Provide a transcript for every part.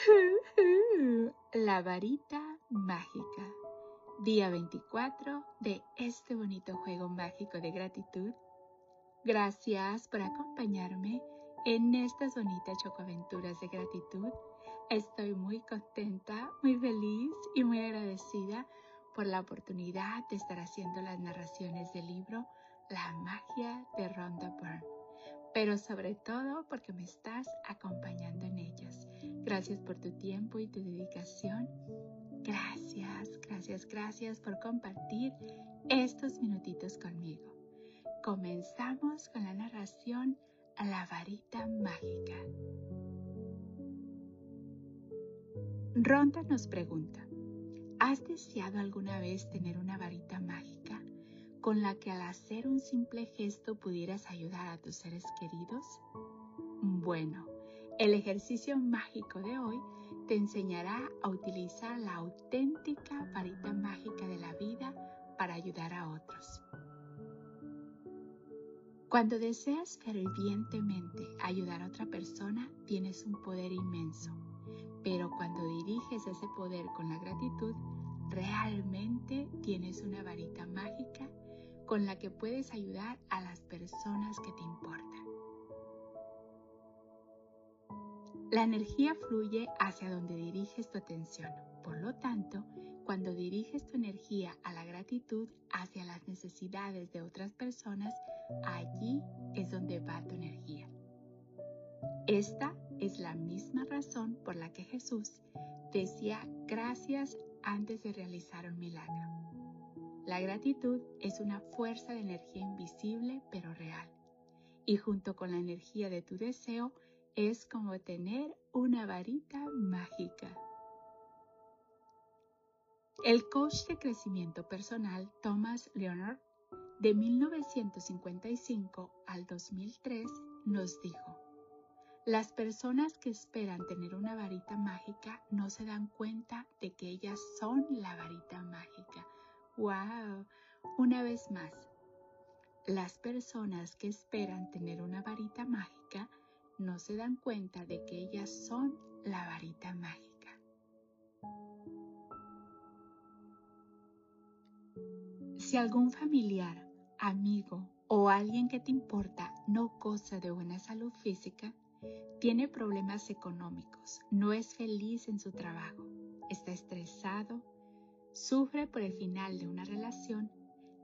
La varita mágica. Día 24 de este bonito juego mágico de gratitud. Gracias por acompañarme en estas bonitas chocoaventuras de gratitud. Estoy muy contenta, muy feliz y muy agradecida por la oportunidad de estar haciendo las narraciones del libro La magia de Rhonda Byrne pero sobre todo porque me estás acompañando en ellas. Gracias por tu tiempo y tu dedicación. Gracias, gracias, gracias por compartir estos minutitos conmigo. Comenzamos con la narración a la varita mágica. Ronda nos pregunta, ¿has deseado alguna vez tener una varita mágica? con la que al hacer un simple gesto pudieras ayudar a tus seres queridos? Bueno, el ejercicio mágico de hoy te enseñará a utilizar la auténtica varita mágica de la vida para ayudar a otros. Cuando deseas fervientemente ayudar a otra persona, tienes un poder inmenso. Pero cuando diriges ese poder con la gratitud, realmente tienes una varita mágica con la que puedes ayudar a las personas que te importan. La energía fluye hacia donde diriges tu atención. Por lo tanto, cuando diriges tu energía a la gratitud hacia las necesidades de otras personas, allí es donde va tu energía. Esta es la misma razón por la que Jesús decía gracias antes de realizar un milagro. La gratitud es una fuerza de energía invisible pero real. Y junto con la energía de tu deseo es como tener una varita mágica. El coach de crecimiento personal Thomas Leonard de 1955 al 2003 nos dijo, las personas que esperan tener una varita mágica no se dan cuenta de que ellas son la varita mágica ¡Wow! Una vez más, las personas que esperan tener una varita mágica no se dan cuenta de que ellas son la varita mágica. Si algún familiar, amigo o alguien que te importa no goza de buena salud física, tiene problemas económicos, no es feliz en su trabajo, está estresado, Sufre por el final de una relación,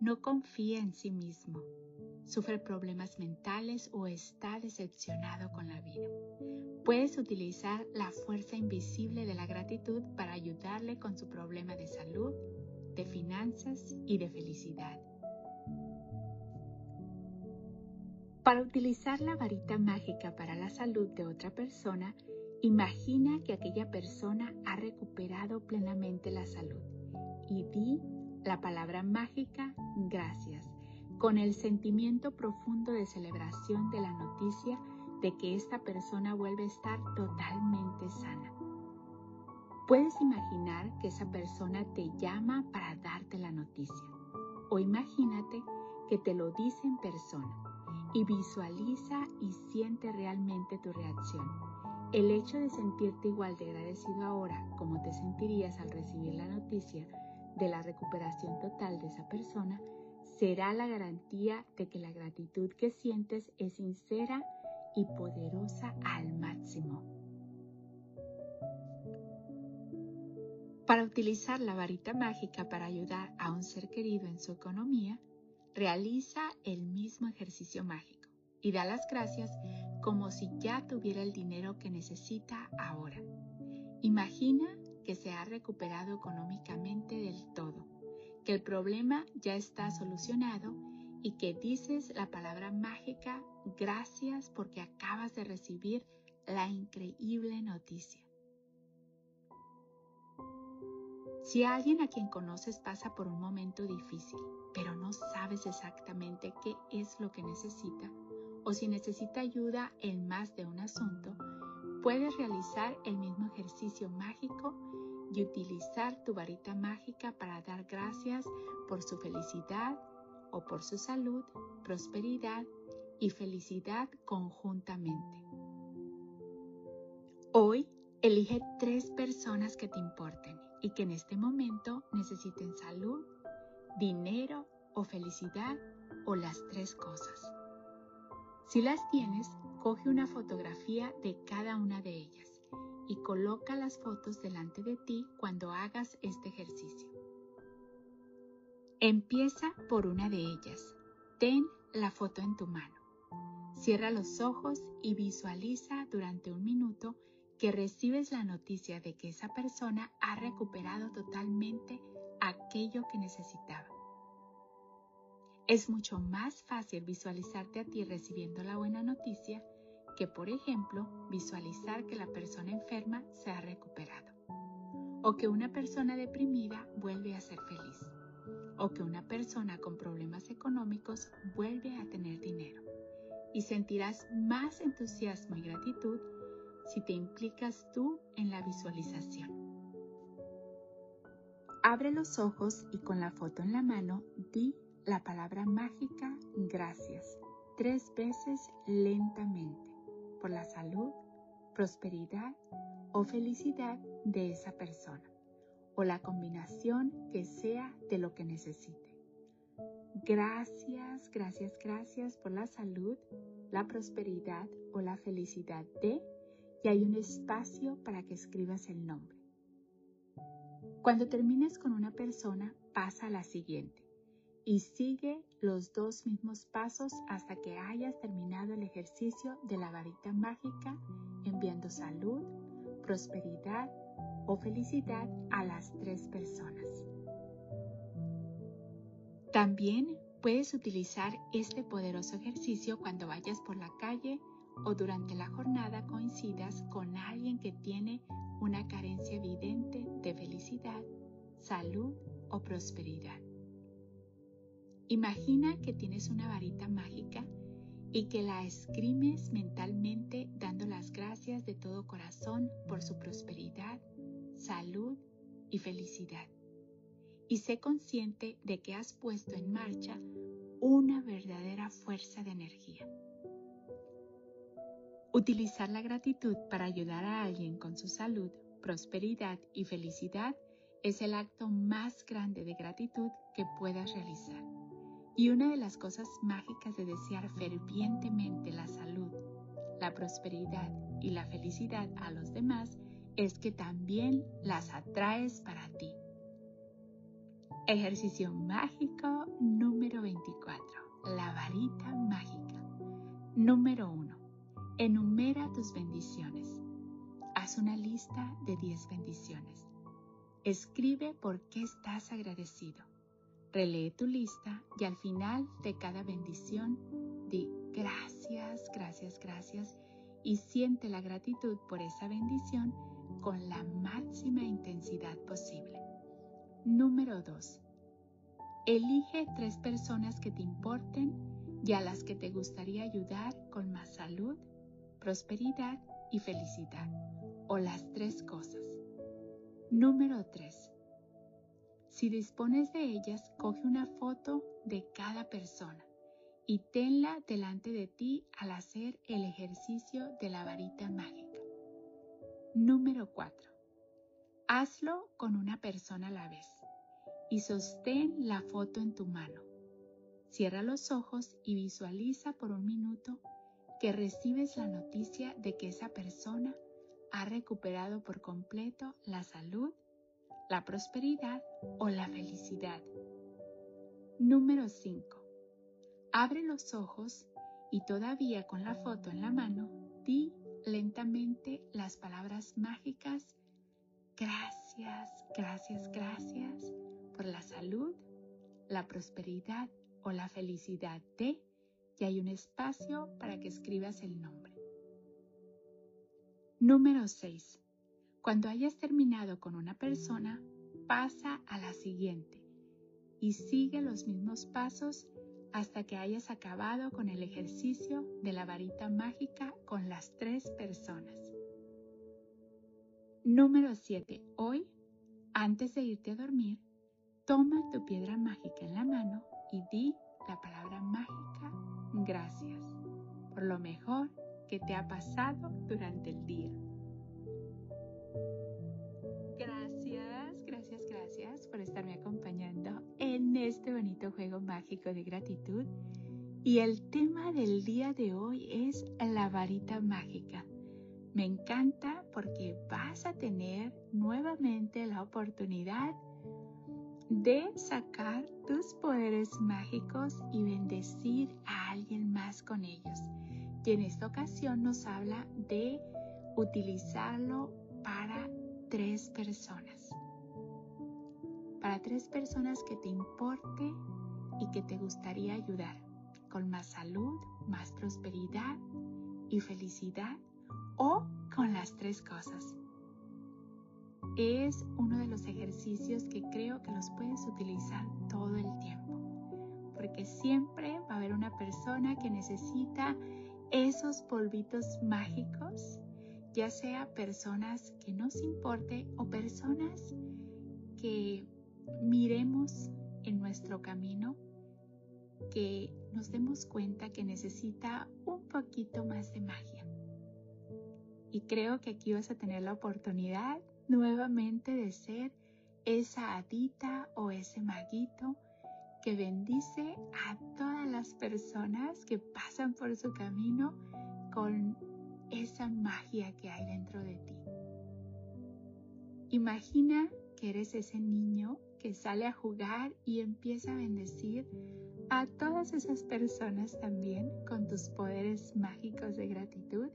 no confía en sí mismo, sufre problemas mentales o está decepcionado con la vida. Puedes utilizar la fuerza invisible de la gratitud para ayudarle con su problema de salud, de finanzas y de felicidad. Para utilizar la varita mágica para la salud de otra persona, imagina que aquella persona ha recuperado plenamente la salud la palabra mágica gracias, con el sentimiento profundo de celebración de la noticia de que esta persona vuelve a estar totalmente sana. Puedes imaginar que esa persona te llama para darte la noticia o imagínate que te lo dice en persona y visualiza y siente realmente tu reacción. El hecho de sentirte igual de agradecido ahora como te sentirías al recibir la noticia de la recuperación total de esa persona será la garantía de que la gratitud que sientes es sincera y poderosa al máximo. Para utilizar la varita mágica para ayudar a un ser querido en su economía, realiza el mismo ejercicio mágico y da las gracias como si ya tuviera el dinero que necesita ahora. Imagina que se ha recuperado económicamente del todo, que el problema ya está solucionado y que dices la palabra mágica gracias porque acabas de recibir la increíble noticia. Si alguien a quien conoces pasa por un momento difícil, pero no sabes exactamente qué es lo que necesita, o si necesita ayuda en más de un asunto, Puedes realizar el mismo ejercicio mágico y utilizar tu varita mágica para dar gracias por su felicidad o por su salud, prosperidad y felicidad conjuntamente. Hoy Elige tres personas que te importen y que en este momento necesiten salud, dinero o felicidad o las tres cosas. Si las tienes, coge una fotografía de cada una de ellas y coloca las fotos delante de ti cuando hagas este ejercicio. Empieza por una de ellas. Ten la foto en tu mano. Cierra los ojos y visualiza durante un minuto que recibes la noticia de que esa persona ha recuperado totalmente aquello que necesitaba. Es mucho más fácil visualizarte a ti recibiendo la buena noticia que, por ejemplo, visualizar que la persona enferma se ha recuperado, o que una persona deprimida vuelve a ser feliz, o que una persona con problemas económicos vuelve a tener dinero. Y sentirás más entusiasmo y gratitud si te implicas tú en la visualización. Abre los ojos y con la foto en la mano di la palabra mágica gracias tres veces lentamente por la salud, prosperidad o felicidad de esa persona o la combinación que sea de lo que necesite. Gracias, gracias, gracias por la salud, la prosperidad o la felicidad de y hay un espacio para que escribas el nombre. Cuando termines con una persona, pasa a la siguiente y sigue los dos mismos pasos hasta que hayas terminado el ejercicio de la varita mágica enviando salud, prosperidad o felicidad a las tres personas. También puedes utilizar este poderoso ejercicio cuando vayas por la calle o durante la jornada coincidas con alguien que tiene una carencia evidente de felicidad, salud o prosperidad. Imagina que tienes una varita mágica y que la escrimes mentalmente dando las gracias de todo corazón por su prosperidad, salud y felicidad. Y sé consciente de que has puesto en marcha una verdadera fuerza de energía. Utilizar la gratitud para ayudar a alguien con su salud, prosperidad y felicidad es el acto más grande de gratitud que puedas realizar. Y una de las cosas mágicas de desear fervientemente la salud, la prosperidad y la felicidad a los demás es que también las atraes para ti. Ejercicio mágico número 24. La varita mágica. Número 1. Enumera tus bendiciones. Haz una lista de 10 bendiciones. Escribe por qué estás agradecido. Relee tu lista y al final de cada bendición di gracias, gracias, gracias y siente la gratitud por esa bendición con la máxima intensidad posible. Número 2. Elige tres personas que te importen y a las que te gustaría ayudar con más salud, prosperidad y felicidad, o las tres cosas. Número 3. Si dispones de ellas, coge una foto de cada persona y tenla delante de ti al hacer el ejercicio de la varita mágica. Número 4. Hazlo con una persona a la vez y sostén la foto en tu mano. Cierra los ojos y visualiza por un minuto que recibes la noticia de que esa persona ha recuperado por completo la salud la prosperidad o la felicidad. Número 5. Abre los ojos y todavía con la foto en la mano, di lentamente las palabras mágicas gracias, gracias, gracias por la salud, la prosperidad o la felicidad de y hay un espacio para que escribas el nombre. Número 6. Cuando hayas terminado con una persona, pasa a la siguiente y sigue los mismos pasos hasta que hayas acabado con el ejercicio de la varita mágica con las tres personas. Número 7. Hoy, antes de irte a dormir, toma tu piedra mágica en la mano y di la palabra mágica gracias por lo mejor que te ha pasado durante el día. Juego mágico de gratitud y el tema del día de hoy es la varita mágica. Me encanta porque vas a tener nuevamente la oportunidad de sacar tus poderes mágicos y bendecir a alguien más con ellos. Y en esta ocasión nos habla de utilizarlo para tres personas. Para tres personas que te importe y que te gustaría ayudar con más salud, más prosperidad y felicidad o con las tres cosas. Es uno de los ejercicios que creo que los puedes utilizar todo el tiempo, porque siempre va a haber una persona que necesita esos polvitos mágicos, ya sea personas que nos importe o personas que miremos en nuestro camino que nos demos cuenta que necesita un poquito más de magia. Y creo que aquí vas a tener la oportunidad nuevamente de ser esa hadita o ese maguito que bendice a todas las personas que pasan por su camino con esa magia que hay dentro de ti. Imagina que eres ese niño que sale a jugar y empieza a bendecir a todas esas personas también con tus poderes mágicos de gratitud.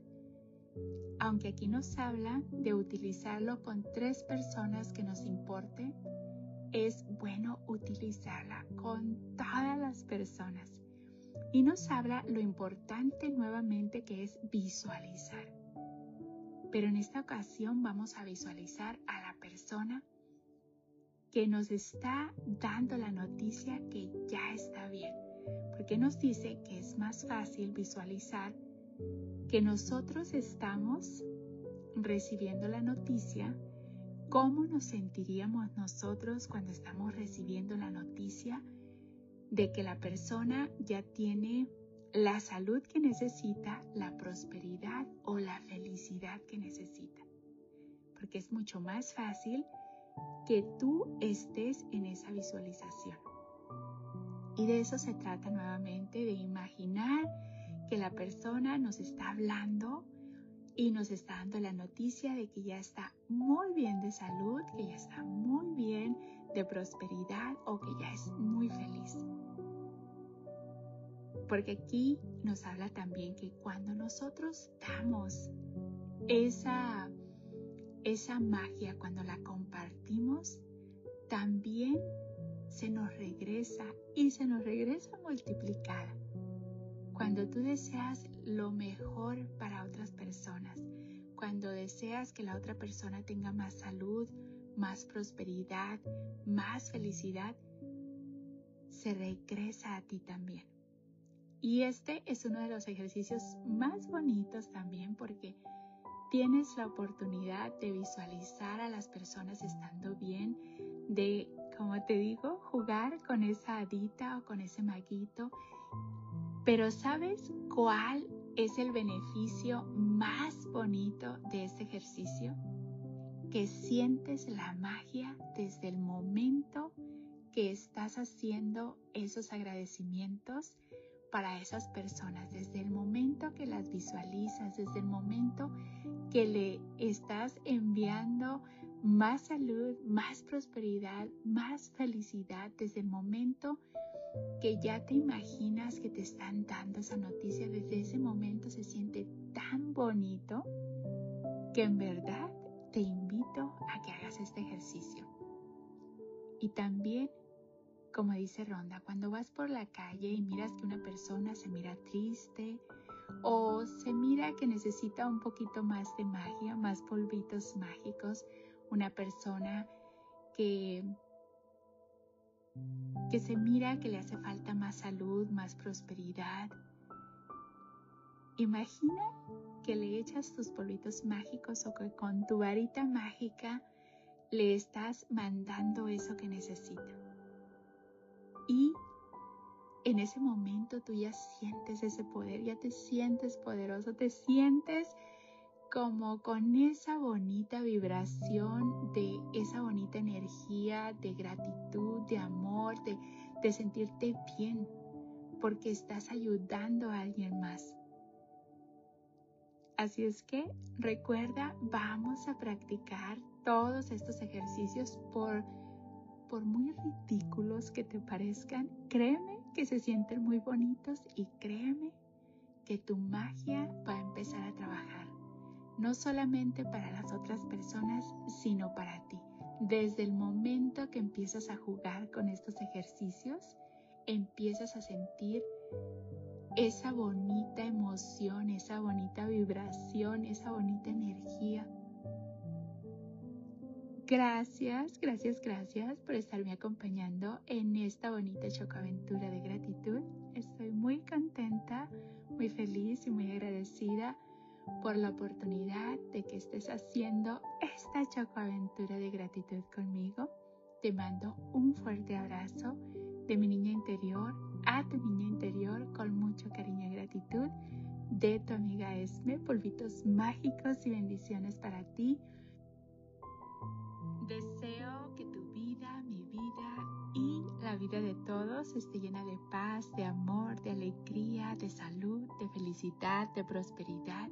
Aunque aquí nos habla de utilizarlo con tres personas que nos importe, es bueno utilizarla con todas las personas. Y nos habla lo importante nuevamente que es visualizar. Pero en esta ocasión vamos a visualizar a la persona que nos está dando la noticia que ya está bien, porque nos dice que es más fácil visualizar que nosotros estamos recibiendo la noticia, cómo nos sentiríamos nosotros cuando estamos recibiendo la noticia de que la persona ya tiene la salud que necesita, la prosperidad o la felicidad que necesita. Porque es mucho más fácil que tú estés en esa visualización. Y de eso se trata nuevamente, de imaginar que la persona nos está hablando y nos está dando la noticia de que ya está muy bien de salud, que ya está muy bien de prosperidad o que ya es muy feliz. Porque aquí nos habla también que cuando nosotros damos esa esa magia cuando la compartimos también se nos regresa y se nos regresa multiplicada. Cuando tú deseas lo mejor para otras personas, cuando deseas que la otra persona tenga más salud, más prosperidad, más felicidad, se regresa a ti también. Y este es uno de los ejercicios más bonitos también porque tienes la oportunidad de visualizar a las personas estando bien, de, como te digo, jugar con esa hadita o con ese maguito. Pero ¿sabes cuál es el beneficio más bonito de este ejercicio? Que sientes la magia desde el momento que estás haciendo esos agradecimientos para esas personas, desde el momento que las visualizas, desde el momento que le estás enviando más salud, más prosperidad, más felicidad, desde el momento que ya te imaginas que te están dando esa noticia, desde ese momento se siente tan bonito que en verdad te invito a que hagas este ejercicio. Y también como dice Ronda, cuando vas por la calle y miras que una persona se mira triste o se mira que necesita un poquito más de magia, más polvitos mágicos, una persona que que se mira que le hace falta más salud, más prosperidad. Imagina que le echas tus polvitos mágicos o que con tu varita mágica le estás mandando eso que necesita. Y en ese momento tú ya sientes ese poder, ya te sientes poderoso, te sientes como con esa bonita vibración de esa bonita energía de gratitud, de amor, de, de sentirte bien porque estás ayudando a alguien más. Así es que recuerda, vamos a practicar todos estos ejercicios por, por muy ridículos que te parezcan. Créeme que se sienten muy bonitos y créeme que tu magia va a empezar a trabajar. No solamente para las otras personas, sino para ti. Desde el momento que empiezas a jugar con estos ejercicios, empiezas a sentir esa bonita emoción, esa bonita vibración, esa bonita energía. Gracias, gracias, gracias por estarme acompañando en esta bonita chocaventura de gratitud. Estoy muy contenta, muy feliz y muy agradecida por la oportunidad de que estés haciendo esta chocoaventura de gratitud conmigo. Te mando un fuerte abrazo de mi niña interior a tu niña interior con mucho cariño y gratitud de tu amiga Esme. Polvitos mágicos y bendiciones para ti. Deseo que tu vida, mi vida y la vida de todos esté llena de paz, de amor, de alegría, de salud, de felicidad, de prosperidad,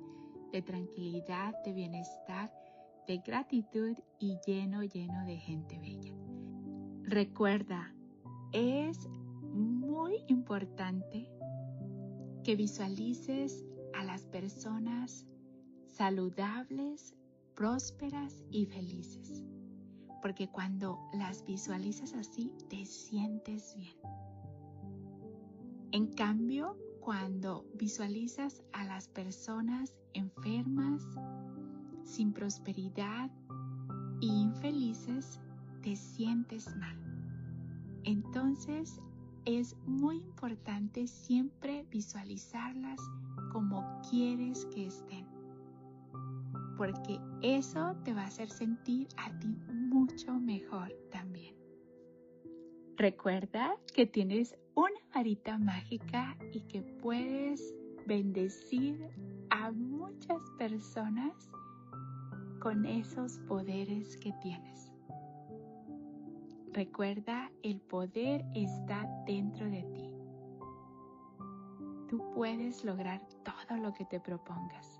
de tranquilidad, de bienestar, de gratitud y lleno, lleno de gente bella. Recuerda, es muy importante que visualices a las personas saludables, prósperas y felices. Porque cuando las visualizas así, te sientes bien. En cambio, cuando visualizas a las personas enfermas, sin prosperidad e infelices, te sientes mal. Entonces es muy importante siempre visualizarlas como quieres que estén, porque eso te va a hacer sentir a ti mucho mejor también. Recuerda que tienes una varita mágica y que puedes bendecir a muchas personas con esos poderes que tienes. Recuerda, el poder está dentro de ti. Tú puedes lograr todo lo que te propongas.